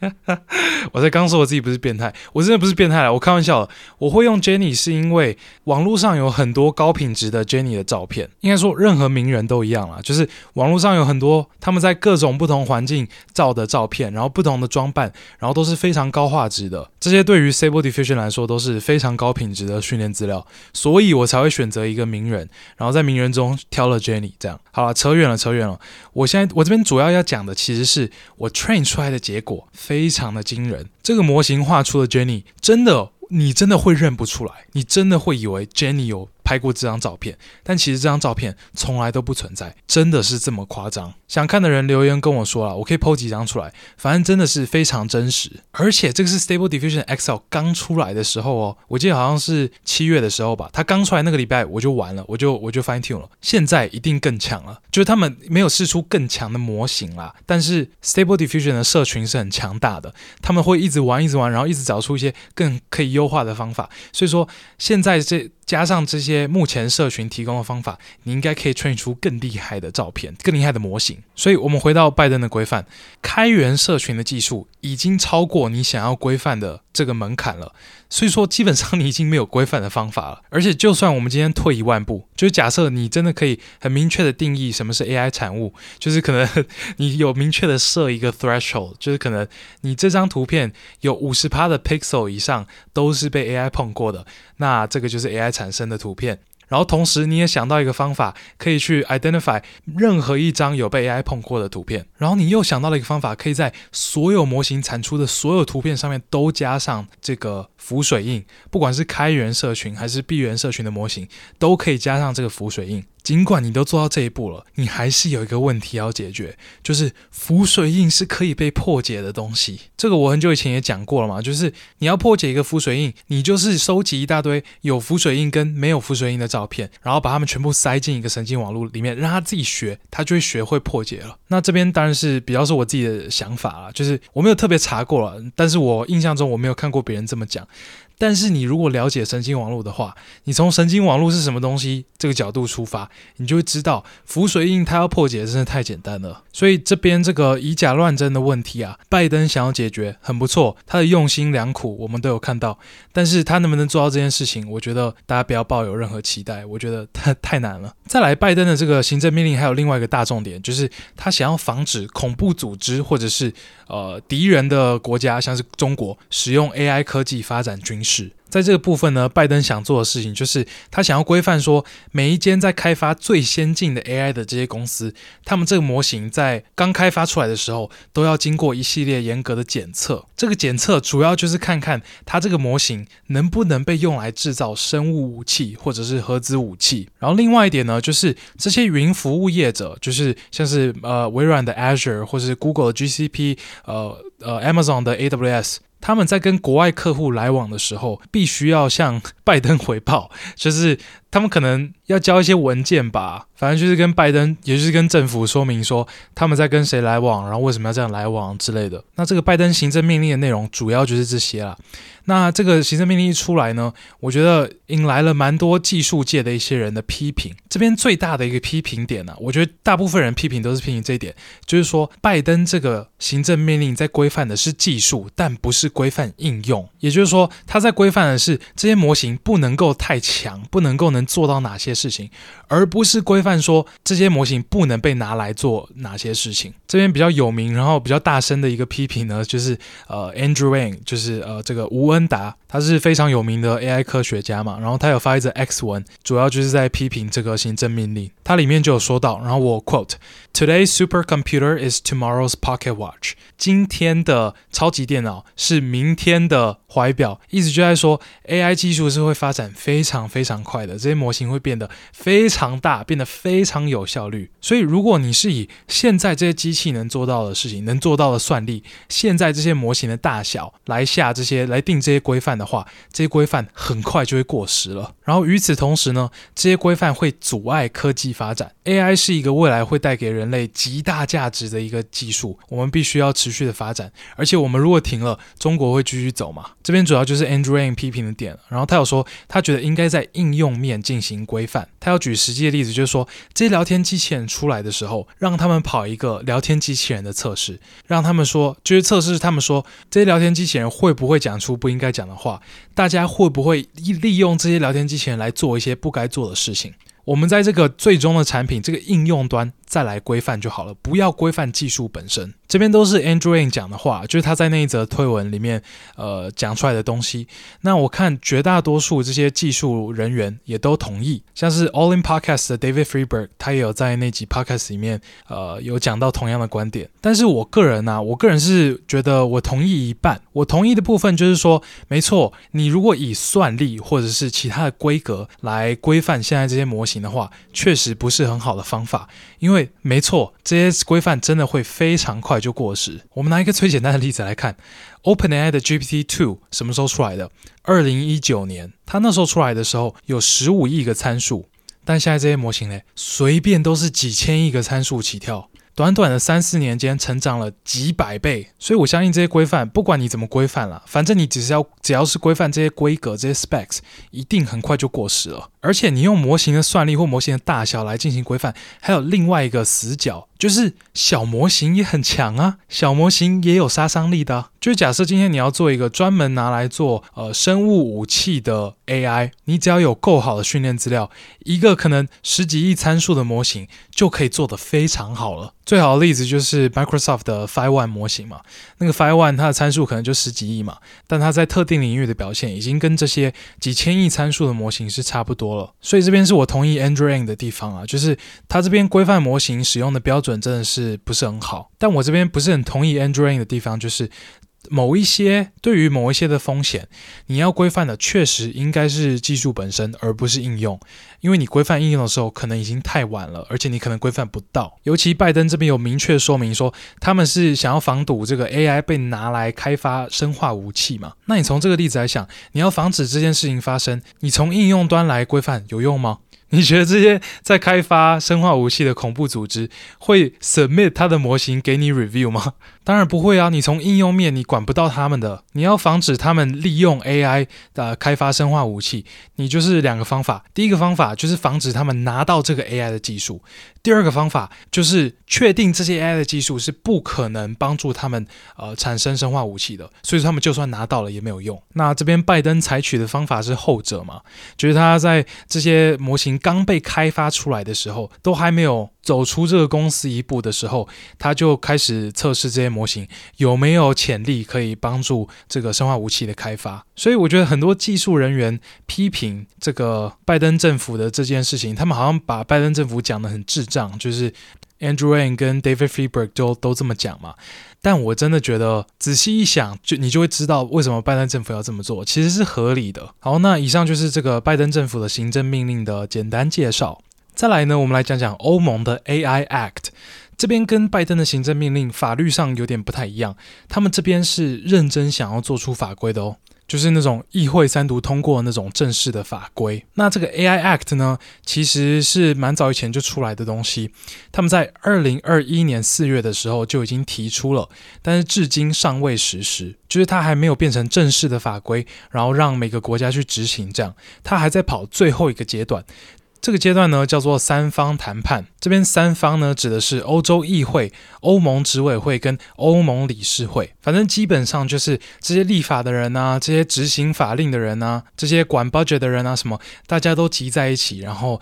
<laughs> 我在刚说我自己不是变态，我真的不是变态了，我开玩笑的。我会用 Jennie 是因为网络上有很多高品质的 Jennie 的照片，应该说任何名人都一样啦，就是网络上有很多他们在各种不同环境照的照片，然后不同的装扮，然后都是非常高画质的。这些对于 Stable Diffusion 来说都是非常高品质的训练资料，所以我才会选择一个名人，然后在名人中挑了 Jennie。这样好了，扯远了，扯远了。我现在我这边主要要讲的其实是我 train 出来的结果。非常的惊人，这个模型画出的 Jenny，真的，你真的会认不出来，你真的会以为 Jenny 有拍过这张照片，但其实这张照片从来都不存在，真的是这么夸张？想看的人留言跟我说了，我可以 po 几张出来，反正真的是非常真实。而且这个是 Stable Diffusion XL 刚出来的时候哦，我记得好像是七月的时候吧，它刚出来那个礼拜我就完了，我就我就 fine tune 了。现在一定更强了，就是他们没有试出更强的模型啦，但是 Stable Diffusion 的社群是很强大的，他们会一直玩一直玩，然后一直找出一些更可以优化的方法。所以说现在这。加上这些目前社群提供的方法，你应该可以 train 出更厉害的照片、更厉害的模型。所以，我们回到拜登的规范，开源社群的技术已经超过你想要规范的这个门槛了。所以说，基本上你已经没有规范的方法了。而且，就算我们今天退一万步，就是假设你真的可以很明确的定义什么是 AI 产物，<laughs> 就是可能你有明确的设一个 threshold，就是可能你这张图片有五十趴的 pixel 以上都是被 AI 碰过的，那这个就是 AI 产生的图片。然后同时你也想到一个方法，可以去 identify 任何一张有被 AI 碰过的图片。然后你又想到了一个方法，可以在所有模型产出的所有图片上面都加上这个浮水印，不管是开源社群还是闭源社群的模型，都可以加上这个浮水印。尽管你都做到这一步了，你还是有一个问题要解决，就是浮水印是可以被破解的东西。这个我很久以前也讲过了嘛，就是你要破解一个浮水印，你就是收集一大堆有浮水印跟没有浮水印的照片，然后把它们全部塞进一个神经网络里面，让它自己学，它就会学会破解了。那这边当然是比较是我自己的想法了，就是我没有特别查过了，但是我印象中我没有看过别人这么讲。但是你如果了解神经网络的话，你从神经网络是什么东西这个角度出发，你就会知道浮水印它要破解真的太简单了。所以这边这个以假乱真的问题啊，拜登想要解决很不错，他的用心良苦我们都有看到。但是他能不能做到这件事情，我觉得大家不要抱有任何期待，我觉得太太难了。再来，拜登的这个行政命令还有另外一个大重点，就是他想要防止恐怖组织或者是呃敌人的国家，像是中国使用 AI 科技发展军事。是在这个部分呢，拜登想做的事情就是他想要规范说，每一间在开发最先进的 AI 的这些公司，他们这个模型在刚开发出来的时候，都要经过一系列严格的检测。这个检测主要就是看看它这个模型能不能被用来制造生物武器或者是核子武器。然后另外一点呢，就是这些云服务业者，就是像是呃微软的 Azure 或者是 Google 的 GCP，呃呃 Amazon 的 AWS。他们在跟国外客户来往的时候，必须要向拜登回报，就是他们可能要交一些文件吧，反正就是跟拜登，也就是跟政府说明说他们在跟谁来往，然后为什么要这样来往之类的。那这个拜登行政命令的内容主要就是这些啦。那这个行政命令一出来呢，我觉得引来了蛮多技术界的一些人的批评。这边最大的一个批评点呢、我觉得大部分人批评都是批评这一点，就是说拜登这个行政命令在规范的是技术，但不是规范应用。也就是说，他在规范的是这些模型不能够太强，不能够能能做到哪些事情，而不是规范说这些模型不能被拿来做哪些事情。这边比较有名，然后比较大声的一个批评呢，<laughs> 就是呃，Andrew Ng，就是呃这个吴恩达，他是非常有名的 AI 科学家嘛，然后他有发一则 X 文，主要就是在批评这个行政命令。它里面就有说到，然后我 quote：Today's supercomputer is tomorrow's pocket watch。今天的超级电脑是明天的怀表，意思就在说，AI 技术是会发展非常非常快的，这些模型会变得非常大，变得非常有效率。所以，如果你是以现在这些机器能做到的事情，能做到的算力，现在这些模型的大小来下这些来定这些规范的话，这些规范很快就会过时了。然后与此同时呢，这些规范会阻碍科技发展。AI 是一个未来会带给人类极大价值的一个技术，我们必须要持续的发展。而且，我们如果停了，中国会继续走嘛？这边主要就是 Andrew Ng 批评的点。然后他有说，他觉得应该在应用面进行规范。他要举实际的例子，就是说，这些聊天机器人出来的时候，让他们跑一个聊天机器人的测试，让他们说，就是测试他们说，这些聊天机器人会不会讲出不应该讲的话？大家会不会利用这些聊天机器人来做一些不该做的事情？我们在这个最终的产品，这个应用端再来规范就好了，不要规范技术本身。这边都是 Andrew n 讲的话，就是他在那一则推文里面，呃，讲出来的东西。那我看绝大多数这些技术人员也都同意，像是 All In Podcast 的 David Freeberg，他也有在那集 Podcast 里面，呃，有讲到同样的观点。但是我个人呢、啊，我个人是觉得我同意一半。我同意的部分就是说，没错，你如果以算力或者是其他的规格来规范现在这些模型的话，确实不是很好的方法，因为没错，这些规范真的会非常快。就过时。我们拿一个最简单的例子来看，OpenAI 的 GPT-2 什么时候出来的？二零一九年。它那时候出来的时候有十五亿个参数，但现在这些模型呢，随便都是几千亿个参数起跳。短短的三四年间，成长了几百倍，所以我相信这些规范，不管你怎么规范了，反正你只是要只要是规范这些规格、这些 specs，一定很快就过时了。而且你用模型的算力或模型的大小来进行规范，还有另外一个死角，就是小模型也很强啊，小模型也有杀伤力的啊。就假设今天你要做一个专门拿来做呃生物武器的 AI，你只要有够好的训练资料，一个可能十几亿参数的模型就可以做得非常好了。最好的例子就是 Microsoft 的 Phi One 模型嘛，那个 Phi One 它的参数可能就十几亿嘛，但它在特定领域的表现已经跟这些几千亿参数的模型是差不多所以这边是我同意 Andrew Ng 的地方啊，就是它这边规范模型使用的标准真的是不是很好。但我这边不是很同意 Andrew Ng 的地方就是。某一些对于某一些的风险，你要规范的确实应该是技术本身，而不是应用。因为你规范应用的时候，可能已经太晚了，而且你可能规范不到。尤其拜登这边有明确说明说，他们是想要防堵这个 AI 被拿来开发生化武器嘛。那你从这个例子来想，你要防止这件事情发生，你从应用端来规范有用吗？你觉得这些在开发生化武器的恐怖组织会 submit 它的模型给你 review 吗？当然不会啊！你从应用面你管不到他们的，你要防止他们利用 AI 的开发生化武器，你就是两个方法。第一个方法就是防止他们拿到这个 AI 的技术，第二个方法就是确定这些 AI 的技术是不可能帮助他们呃产生生化武器的，所以说他们就算拿到了也没有用。那这边拜登采取的方法是后者嘛？就是他在这些模型刚被开发出来的时候，都还没有。走出这个公司一步的时候，他就开始测试这些模型有没有潜力可以帮助这个生化武器的开发。所以我觉得很多技术人员批评这个拜登政府的这件事情，他们好像把拜登政府讲得很智障，就是 Andrew Ng 跟 David frieberg 都都这么讲嘛。但我真的觉得仔细一想，就你就会知道为什么拜登政府要这么做，其实是合理的。好，那以上就是这个拜登政府的行政命令的简单介绍。再来呢，我们来讲讲欧盟的 AI Act，这边跟拜登的行政命令法律上有点不太一样，他们这边是认真想要做出法规的哦，就是那种议会三读通过那种正式的法规。那这个 AI Act 呢，其实是蛮早以前就出来的东西，他们在二零二一年四月的时候就已经提出了，但是至今尚未实施，就是它还没有变成正式的法规，然后让每个国家去执行，这样它还在跑最后一个阶段。这个阶段呢叫做三方谈判。这边三方呢指的是欧洲议会、欧盟执委会跟欧盟理事会。反正基本上就是这些立法的人啊，这些执行法令的人啊，这些管 budget 的人啊，什么大家都集在一起，然后。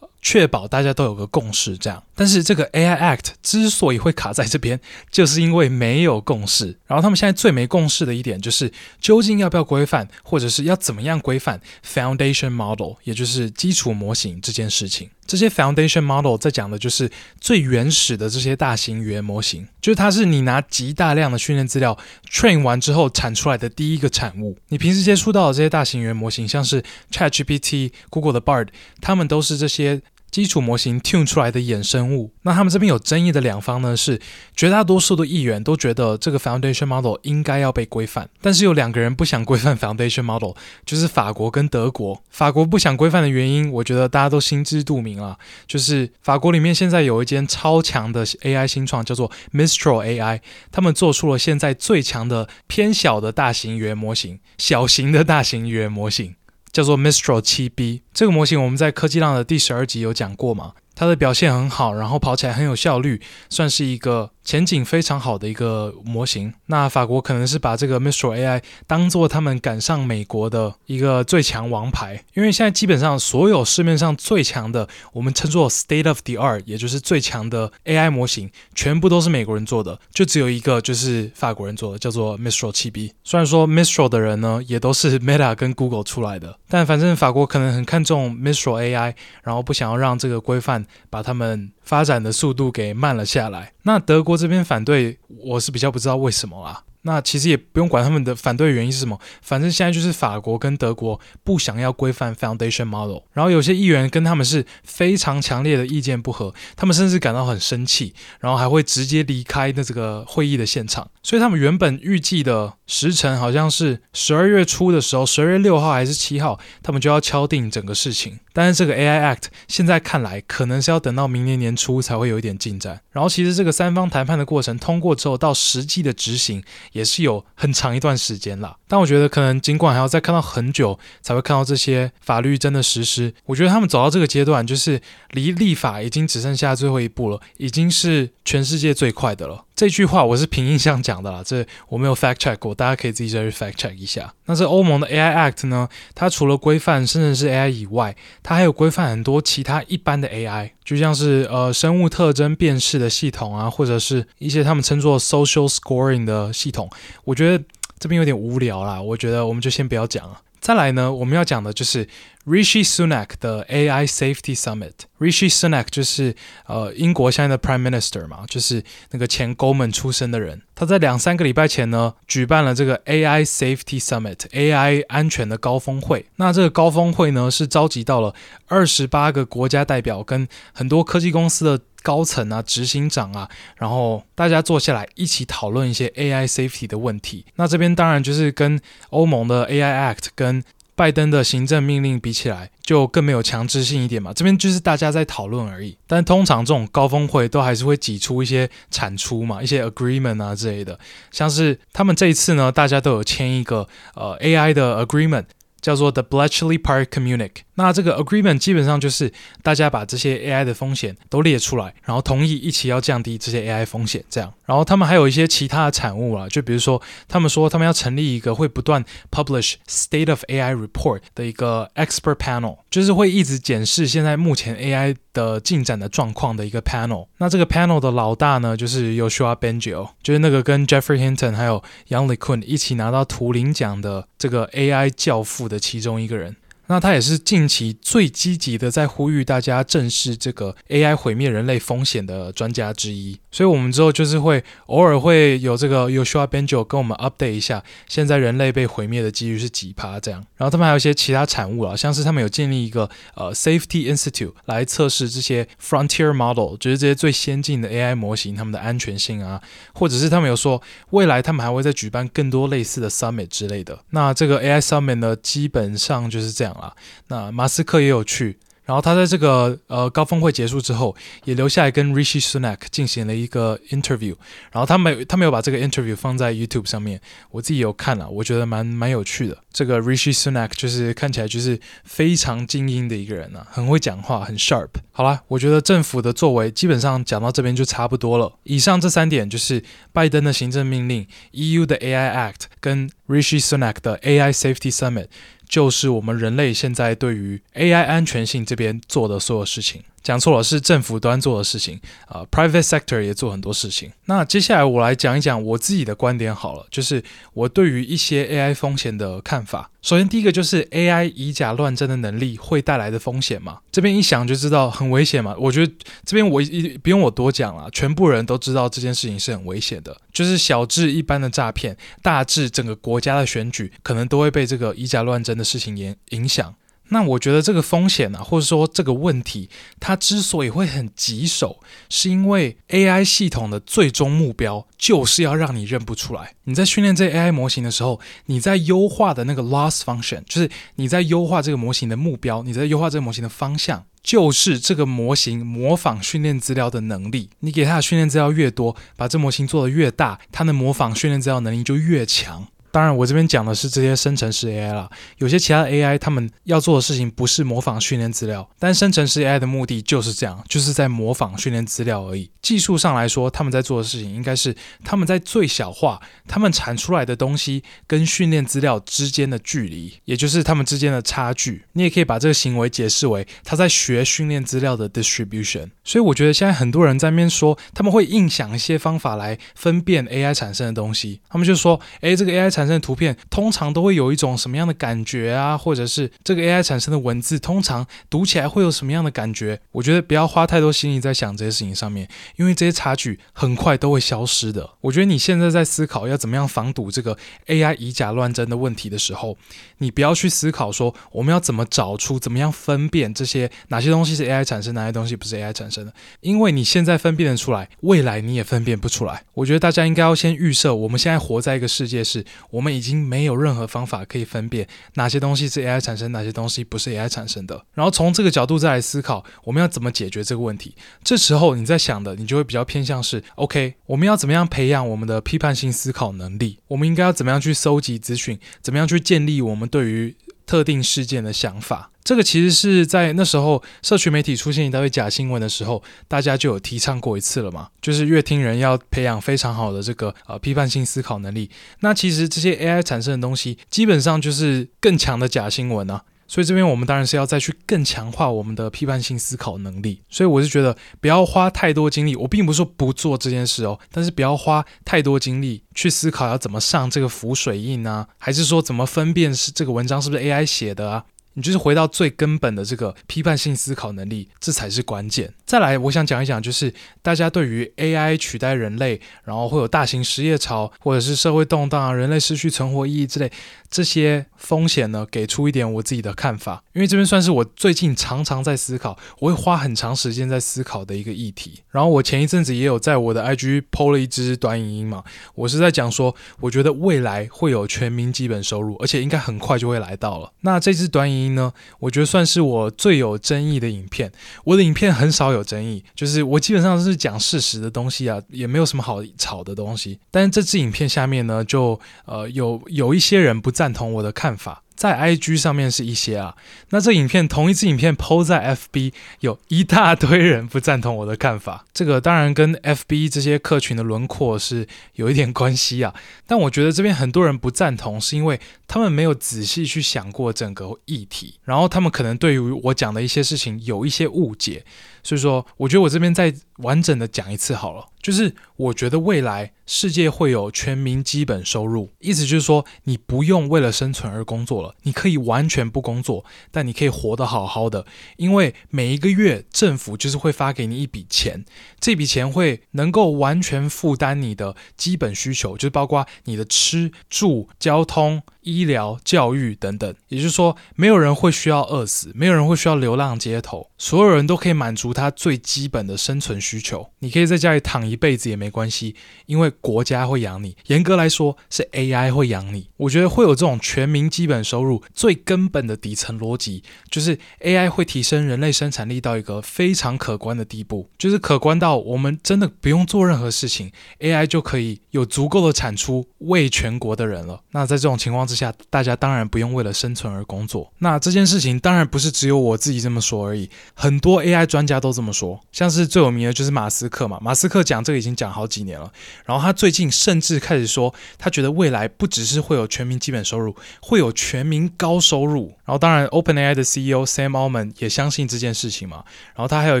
确保大家都有个共识，这样。但是这个 AI Act 之所以会卡在这边，就是因为没有共识。然后他们现在最没共识的一点，就是究竟要不要规范，或者是要怎么样规范 Foundation Model，也就是基础模型这件事情。这些 Foundation Model 在讲的就是最原始的这些大型语言模型，就是它是你拿极大量的训练资料 train 完之后产出来的第一个产物。你平时接触到的这些大型语言模型，像是 ChatGPT、Google 的 Bard，他们都是这些。基础模型 tune 出来的衍生物，那他们这边有争议的两方呢，是绝大多数的议员都觉得这个 foundation model 应该要被规范，但是有两个人不想规范 foundation model，就是法国跟德国。法国不想规范的原因，我觉得大家都心知肚明啊，就是法国里面现在有一间超强的 AI 新创叫做 Mistral AI，他们做出了现在最强的偏小的大型语言模型，小型的大型语言模型。叫做 Mistral 7B，这个模型我们在科技浪的第十二集有讲过嘛，它的表现很好，然后跑起来很有效率，算是一个。前景非常好的一个模型，那法国可能是把这个 Mistral AI 当做他们赶上美国的一个最强王牌，因为现在基本上所有市面上最强的，我们称作 State of the Art，也就是最强的 AI 模型，全部都是美国人做的，就只有一个就是法国人做的，叫做 Mistral 7B。虽然说 Mistral 的人呢，也都是 Meta 跟 Google 出来的，但反正法国可能很看重 Mistral AI，然后不想要让这个规范把他们。发展的速度给慢了下来。那德国这边反对，我是比较不知道为什么啊。那其实也不用管他们的反对原因是什么，反正现在就是法国跟德国不想要规范 Foundation Model，然后有些议员跟他们是非常强烈的意见不合，他们甚至感到很生气，然后还会直接离开的这个会议的现场。所以他们原本预计的时辰好像是十二月初的时候，十二月六号还是七号，他们就要敲定整个事情。但是这个 AI Act 现在看来可能是要等到明年年初才会有一点进展。然后其实这个三方谈判的过程通过之后，到实际的执行。也是有很长一段时间啦，但我觉得可能尽管还要再看到很久才会看到这些法律真的实施，我觉得他们走到这个阶段，就是离立法已经只剩下最后一步了，已经是全世界最快的了。这句话我是凭印象讲的啦，这我没有 fact check 过，大家可以自己再去 fact check 一下。那这欧盟的 AI Act 呢，它除了规范生成式 AI 以外，它还有规范很多其他一般的 AI，就像是呃生物特征辨识的系统啊，或者是一些他们称作 social scoring 的系统。我觉得这边有点无聊啦，我觉得我们就先不要讲了。再来呢，我们要讲的就是 Rishi Sunak 的 AI Safety Summit。Rishi Sunak 就是呃英国现在的 Prime Minister 嘛，就是那个前 g o m a n 出身的人。他在两三个礼拜前呢，举办了这个 AI Safety Summit，AI 安全的高峰会。那这个高峰会呢，是召集到了二十八个国家代表跟很多科技公司的高层啊、执行长啊，然后大家坐下来一起讨论一些 AI safety 的问题。那这边当然就是跟欧盟的 AI Act 跟拜登的行政命令比起来，就更没有强制性一点嘛。这边就是大家在讨论而已。但通常这种高峰会都还是会挤出一些产出嘛，一些 agreement 啊之类的。像是他们这一次呢，大家都有签一个呃 AI 的 agreement。叫做 The Bletchley Park Communique。那这个 agreement 基本上就是大家把这些 AI 的风险都列出来，然后同意一起要降低这些 AI 风险，这样。然后他们还有一些其他的产物啊，就比如说他们说他们要成立一个会不断 publish State of AI report 的一个 expert panel，就是会一直检视现在目前 AI 的进展的状况的一个 panel。那这个 panel 的老大呢，就是 Yoshua Bengio，就是那个跟 Geoffrey Hinton 还有 Yang LeCun 一起拿到图灵奖的这个 AI 教父的其中一个人。那他也是近期最积极的在呼吁大家正视这个 AI 毁灭人类风险的专家之一，所以我们之后就是会偶尔会有这个 Yoshua Benjo 跟我们 update 一下，现在人类被毁灭的几率是几趴这样。然后他们还有一些其他产物啊，像是他们有建立一个呃 Safety Institute 来测试这些 Frontier Model，就是这些最先进的 AI 模型他们的安全性啊，或者是他们有说未来他们还会再举办更多类似的 Summit 之类的。那这个 AI Summit 呢，基本上就是这样。啊，那马斯克也有去，然后他在这个呃高峰会结束之后，也留下来跟 Rishi Sunak 进行了一个 interview。然后他没他没有把这个 interview 放在 YouTube 上面，我自己有看了，我觉得蛮蛮有趣的。这个 Rishi Sunak 就是看起来就是非常精英的一个人啊，很会讲话，很 sharp。好啦，我觉得政府的作为基本上讲到这边就差不多了。以上这三点就是拜登的行政命令、EU 的 AI Act 跟 Rishi Sunak 的 AI Safety Summit。就是我们人类现在对于 AI 安全性这边做的所有事情。讲错了，是政府端做的事情啊，，private sector 也做很多事情。那接下来我来讲一讲我自己的观点好了，就是我对于一些 AI 风险的看法。首先，第一个就是 AI 以假乱真的能力会带来的风险嘛，这边一想就知道很危险嘛。我觉得这边我一不用我多讲了，全部人都知道这件事情是很危险的，就是小至一般的诈骗，大至整个国家的选举，可能都会被这个以假乱真的事情影影响。那我觉得这个风险啊，或者说这个问题，它之所以会很棘手，是因为 AI 系统的最终目标就是要让你认不出来。你在训练这 AI 模型的时候，你在优化的那个 loss function，就是你在优化这个模型的目标，你在优化这个模型的方向，就是这个模型模仿训练资料的能力。你给它的训练资料越多，把这模型做得越大，它的模仿训练资料能力就越强。当然，我这边讲的是这些生成式 AI 啦。有些其他 AI，他们要做的事情不是模仿训练资料，但生成式 AI 的目的就是这样，就是在模仿训练资料而已。技术上来说，他们在做的事情应该是他们在最小化他们产出来的东西跟训练资料之间的距离，也就是他们之间的差距。你也可以把这个行为解释为他在学训练资料的 distribution。所以我觉得现在很多人在那边说，他们会硬想一些方法来分辨 AI 产生的东西。他们就说，诶，这个 AI 产产生的图片通常都会有一种什么样的感觉啊？或者是这个 AI 产生的文字通常读起来会有什么样的感觉？我觉得不要花太多心力在想这些事情上面，因为这些差距很快都会消失的。我觉得你现在在思考要怎么样防堵这个 AI 以假乱真的问题的时候，你不要去思考说我们要怎么找出、怎么样分辨这些哪些东西是 AI 产生，哪些东西不是 AI 产生的，因为你现在分辨得出来，未来你也分辨不出来。我觉得大家应该要先预设，我们现在活在一个世界是。我们已经没有任何方法可以分辨哪些东西是 AI 产生，哪些东西不是 AI 产生的。然后从这个角度再来思考，我们要怎么解决这个问题。这时候你在想的，你就会比较偏向是：OK，我们要怎么样培养我们的批判性思考能力？我们应该要怎么样去搜集资讯？怎么样去建立我们对于特定事件的想法？这个其实是在那时候，社群媒体出现一大堆假新闻的时候，大家就有提倡过一次了嘛。就是乐听人要培养非常好的这个呃批判性思考能力。那其实这些 AI 产生的东西，基本上就是更强的假新闻啊。所以这边我们当然是要再去更强化我们的批判性思考能力。所以我是觉得不要花太多精力，我并不是说不做这件事哦，但是不要花太多精力去思考要怎么上这个浮水印啊，还是说怎么分辨是这个文章是不是 AI 写的啊？你就是回到最根本的这个批判性思考能力，这才是关键。再来，我想讲一讲，就是大家对于 AI 取代人类，然后会有大型失业潮，或者是社会动荡啊，人类失去存活意义之类这些风险呢，给出一点我自己的看法。因为这边算是我最近常常在思考，我会花很长时间在思考的一个议题。然后我前一阵子也有在我的 IG PO 了一支短影音嘛，我是在讲说，我觉得未来会有全民基本收入，而且应该很快就会来到了。那这支短影音呢，我觉得算是我最有争议的影片。我的影片很少有争议，就是我基本上是讲事实的东西啊，也没有什么好吵的东西。但是这支影片下面呢，就呃有有一些人不赞同我的看法。在 IG 上面是一些啊，那这影片同一支影片 PO 在 FB，有一大堆人不赞同我的看法。这个当然跟 FB 这些客群的轮廓是有一点关系啊。但我觉得这边很多人不赞同，是因为他们没有仔细去想过整个议题，然后他们可能对于我讲的一些事情有一些误解。所以说，我觉得我这边在完整的讲一次好了。就是我觉得未来世界会有全民基本收入，意思就是说，你不用为了生存而工作了，你可以完全不工作，但你可以活得好好的，因为每一个月政府就是会发给你一笔钱，这笔钱会能够完全负担你的基本需求，就是包括你的吃住、交通、医疗、教育等等。也就是说，没有人会需要饿死，没有人会需要流浪街头，所有人都可以满足他最基本的生存需求。你可以在家里躺一辈子也没关系，因为国家会养你。严格来说，是 AI 会养你。我觉得会有这种全民基本收入，最根本的底层逻辑就是 AI 会提升人类生产力到一个非常可观的地步，就是可观到我们真的不用做任何事情，AI 就可以有足够的产出喂全国的人了。那在这种情况之下，大家当然不用为了生存而工作。那这件事情当然不是只有我自己这么说而已，很多 AI 专家都这么说。像是最有名的就是马斯克嘛，马斯克讲这个已经讲好几年了。然后他最近甚至开始说，他觉得未来不只是会有全民基本收入，会有全民高收入。然后当然，OpenAI 的 CEO Sam Altman 也相信这件事情嘛。然后他还有一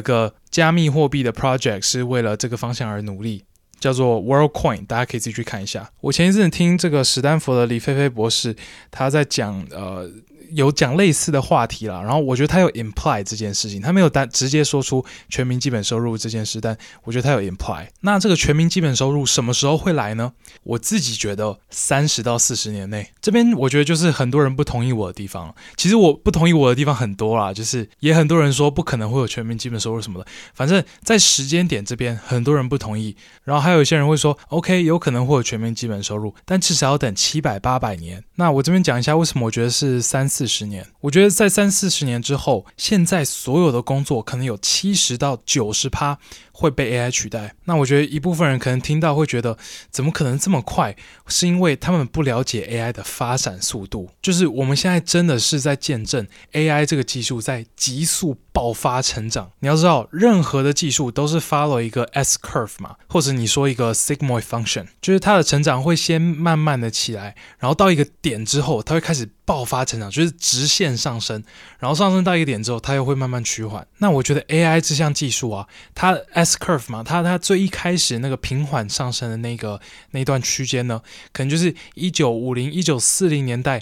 个加密货币的 project 是为了这个方向而努力。叫做 WorldCoin，大家可以自己去看一下。我前一阵听这个史丹佛的李飞飞博士，他在讲呃。有讲类似的话题啦，然后我觉得他有 imply 这件事情，他没有单直接说出全民基本收入这件事，但我觉得他有 imply。那这个全民基本收入什么时候会来呢？我自己觉得三十到四十年内。这边我觉得就是很多人不同意我的地方。其实我不同意我的地方很多啦，就是也很多人说不可能会有全民基本收入什么的。反正，在时间点这边很多人不同意，然后还还有些人会说 OK 有可能会有全民基本收入，但至少要等七百八百年。那我这边讲一下为什么我觉得是三。四十年，我觉得在三四十年之后，现在所有的工作可能有七十到九十趴会被 AI 取代。那我觉得一部分人可能听到会觉得，怎么可能这么快？是因为他们不了解 AI 的发展速度。就是我们现在真的是在见证 AI 这个技术在急速爆发成长。你要知道，任何的技术都是 follow 一个 S curve 嘛，或者你说一个 sigmoid function，就是它的成长会先慢慢的起来，然后到一个点之后，它会开始。爆发成长就是直线上升，然后上升到一个点之后，它又会慢慢趋缓。那我觉得 AI 这项技术啊，它 S curve 嘛，它它最一开始那个平缓上升的那个那段区间呢，可能就是一九五零、一九四零年代。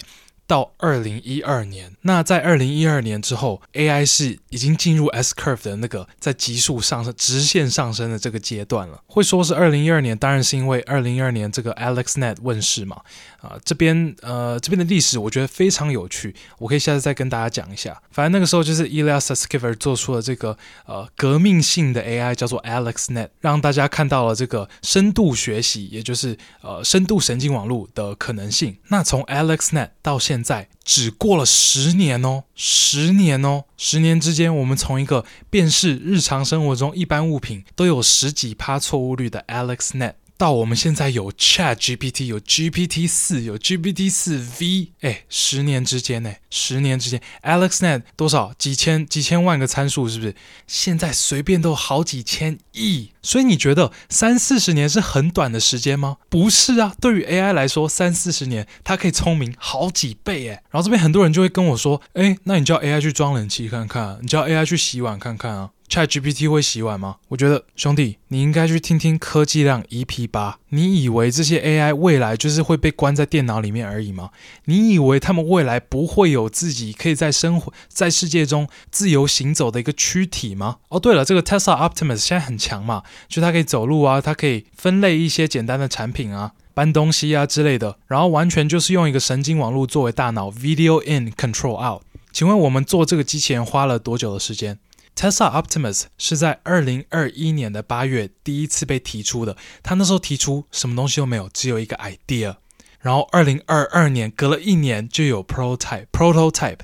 到二零一二年，那在二零一二年之后，AI 是已经进入 S curve 的那个在急速上升、直线上升的这个阶段了。会说是二零一二年，当然是因为二零一二年这个 AlexNet 问世嘛。啊、这边呃这边的历史我觉得非常有趣，我可以下次再跟大家讲一下。反正那个时候就是 Ilya Sutskever 做出了这个呃革命性的 AI，叫做 AlexNet，让大家看到了这个深度学习，也就是呃深度神经网络的可能性。那从 AlexNet 到现在现在只过了十年哦，十年哦，十年之间，我们从一个便是日常生活中一般物品都有十几趴错误率的 AlexNet。到我们现在有 Chat GPT，有 GPT 四，有 GPT 四 V，哎，十年之间呢，十年之间，AlexNet 多少几千几千万个参数，是不是？现在随便都好几千亿，所以你觉得三四十年是很短的时间吗？不是啊，对于 AI 来说，三四十年它可以聪明好几倍哎。然后这边很多人就会跟我说，哎，那你叫 AI 去装冷气看看，你叫 AI 去洗碗看看啊。ChatGPT 会洗碗吗？我觉得兄弟，你应该去听听科技量 EP 八。你以为这些 AI 未来就是会被关在电脑里面而已吗？你以为他们未来不会有自己可以在生活在世界中自由行走的一个躯体吗？哦，对了，这个 Tesla Optimus 现在很强嘛，就它可以走路啊，它可以分类一些简单的产品啊，搬东西啊之类的，然后完全就是用一个神经网络作为大脑，Video in Control out。请问我们做这个机器人花了多久的时间？Tesla Optimus 是在二零二一年的八月第一次被提出的。他那时候提出什么东西都没有，只有一个 idea。然后二零二二年隔了一年就有 prototype，prototype，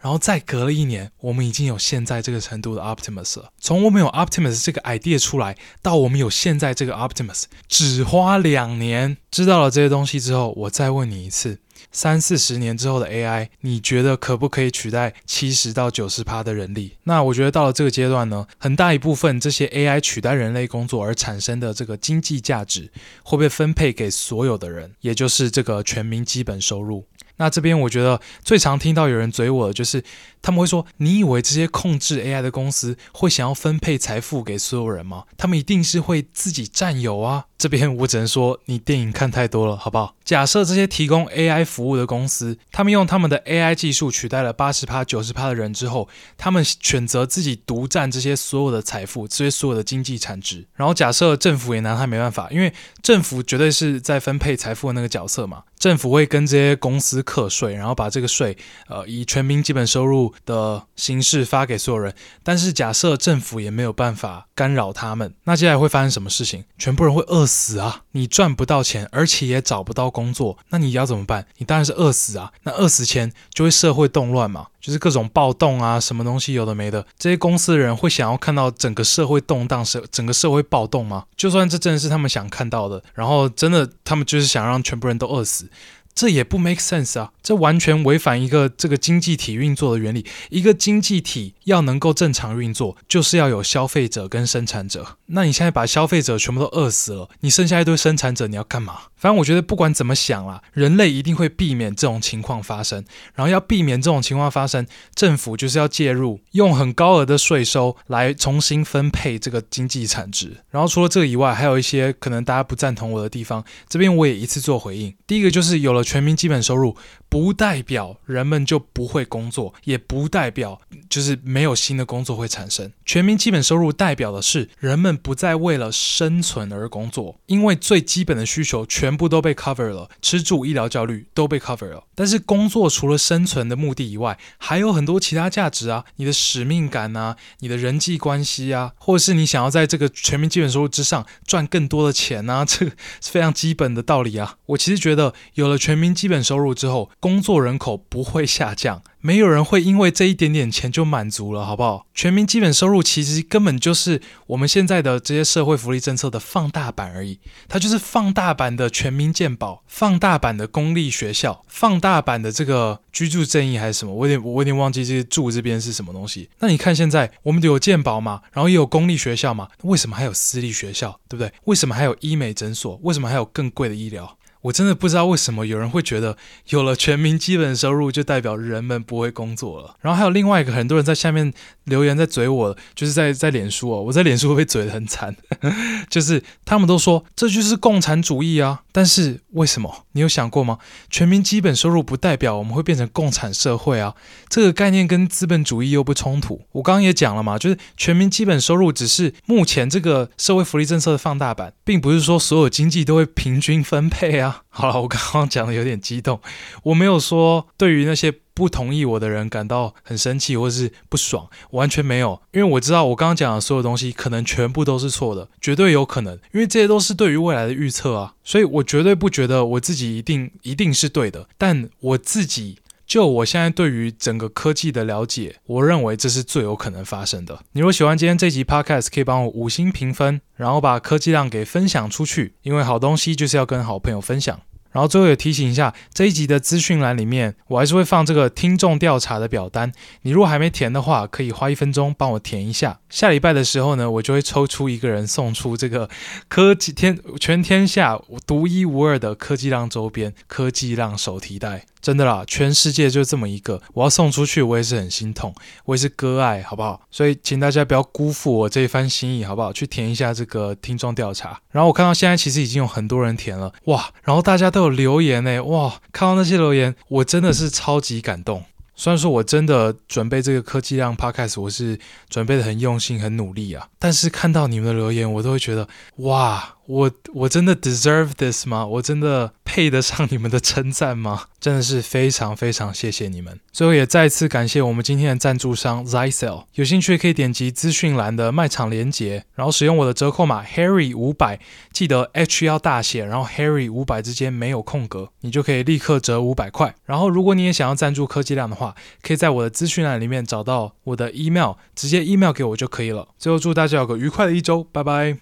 然后再隔了一年，我们已经有现在这个程度的 Optimus 了。从我们有 Optimus 这个 idea 出来到我们有现在这个 Optimus，只花两年。知道了这些东西之后，我再问你一次。三四十年之后的 AI，你觉得可不可以取代七十到九十趴的人力？那我觉得到了这个阶段呢，很大一部分这些 AI 取代人类工作而产生的这个经济价值，会被分配给所有的人，也就是这个全民基本收入。那这边我觉得最常听到有人嘴我的就是，他们会说：“你以为这些控制 AI 的公司会想要分配财富给所有人吗？他们一定是会自己占有啊。”这边我只能说你电影看太多了，好不好？假设这些提供 AI 服务的公司，他们用他们的 AI 技术取代了八十趴、九十趴的人之后，他们选择自己独占这些所有的财富、这些所有的经济产值。然后假设政府也拿他没办法，因为政府绝对是在分配财富的那个角色嘛。政府会跟这些公司课税，然后把这个税呃以全民基本收入的形式发给所有人。但是假设政府也没有办法干扰他们，那接下来会发生什么事情？全部人会饿死啊！你赚不到钱，而且也找不到工作，那你要怎么办？你当然是饿死啊！那饿死前就会社会动乱嘛，就是各种暴动啊，什么东西有的没的。这些公司的人会想要看到整个社会动荡，社整个社会暴动吗？就算这真的是他们想看到的，然后真的他们就是想让全部人都饿死。这也不 make sense 啊！这完全违反一个这个经济体运作的原理。一个经济体要能够正常运作，就是要有消费者跟生产者。那你现在把消费者全部都饿死了，你剩下一堆生产者，你要干嘛？反正我觉得不管怎么想啦，人类一定会避免这种情况发生。然后要避免这种情况发生，政府就是要介入，用很高额的税收来重新分配这个经济产值。然后除了这个以外，还有一些可能大家不赞同我的地方，这边我也一次做回应。第一个就是有了。全民基本收入不代表人们就不会工作，也不代表就是没有新的工作会产生。全民基本收入代表的是人们不再为了生存而工作，因为最基本的需求全部都被 cover 了，吃住、医疗、教育都被 cover 了。但是工作除了生存的目的以外，还有很多其他价值啊，你的使命感啊，你的人际关系啊，或者是你想要在这个全民基本收入之上赚更多的钱啊，这个是非常基本的道理啊。我其实觉得有了全民基本收入之后，工作人口不会下降。没有人会因为这一点点钱就满足了，好不好？全民基本收入其实根本就是我们现在的这些社会福利政策的放大版而已，它就是放大版的全民健保，放大版的公立学校，放大版的这个居住正义还是什么？我有点我有点忘记这些住这边是什么东西。那你看现在我们有健保嘛，然后也有公立学校嘛，为什么还有私立学校？对不对？为什么还有医美诊所？为什么还有更贵的医疗？我真的不知道为什么有人会觉得有了全民基本收入就代表人们不会工作了。然后还有另外一个，很多人在下面留言在嘴我，就是在在脸书哦，我在脸书会被嘴的很惨，<laughs> 就是他们都说这就是共产主义啊。但是为什么？你有想过吗？全民基本收入不代表我们会变成共产社会啊，这个概念跟资本主义又不冲突。我刚刚也讲了嘛，就是全民基本收入只是目前这个社会福利政策的放大版，并不是说所有经济都会平均分配啊。<laughs> 好了，我刚刚讲的有点激动，我没有说对于那些不同意我的人感到很生气或是不爽，完全没有，因为我知道我刚刚讲的所有东西可能全部都是错的，绝对有可能，因为这些都是对于未来的预测啊，所以我绝对不觉得我自己一定一定是对的，但我自己。就我现在对于整个科技的了解，我认为这是最有可能发生的。你如果喜欢今天这集 Podcast，可以帮我五星评分，然后把科技浪给分享出去，因为好东西就是要跟好朋友分享。然后最后也提醒一下，这一集的资讯栏里面，我还是会放这个听众调查的表单。你如果还没填的话，可以花一分钟帮我填一下。下礼拜的时候呢，我就会抽出一个人送出这个科技天全天下独一无二的科技浪周边科技浪手提袋。真的啦，全世界就这么一个，我要送出去，我也是很心痛，我也是割爱，好不好？所以请大家不要辜负我这一番心意，好不好？去填一下这个听众调查。然后我看到现在其实已经有很多人填了，哇！然后大家都有留言呢，哇！看到那些留言，我真的是超级感动。虽然说我真的准备这个科技量 Podcast，我是准备的很用心、很努力啊，但是看到你们的留言，我都会觉得，哇！我我真的 deserve this 吗？我真的配得上你们的称赞吗？<laughs> 真的是非常非常谢谢你们。最后也再次感谢我们今天的赞助商 z y s e l 有兴趣可以点击资讯栏的卖场连接，然后使用我的折扣码 Harry 五百，记得 H 要大写，然后 Harry 五百之间没有空格，你就可以立刻折五百块。然后如果你也想要赞助科技量的话，可以在我的资讯栏里面找到我的 email，直接 email 给我就可以了。最后祝大家有个愉快的一周，拜拜。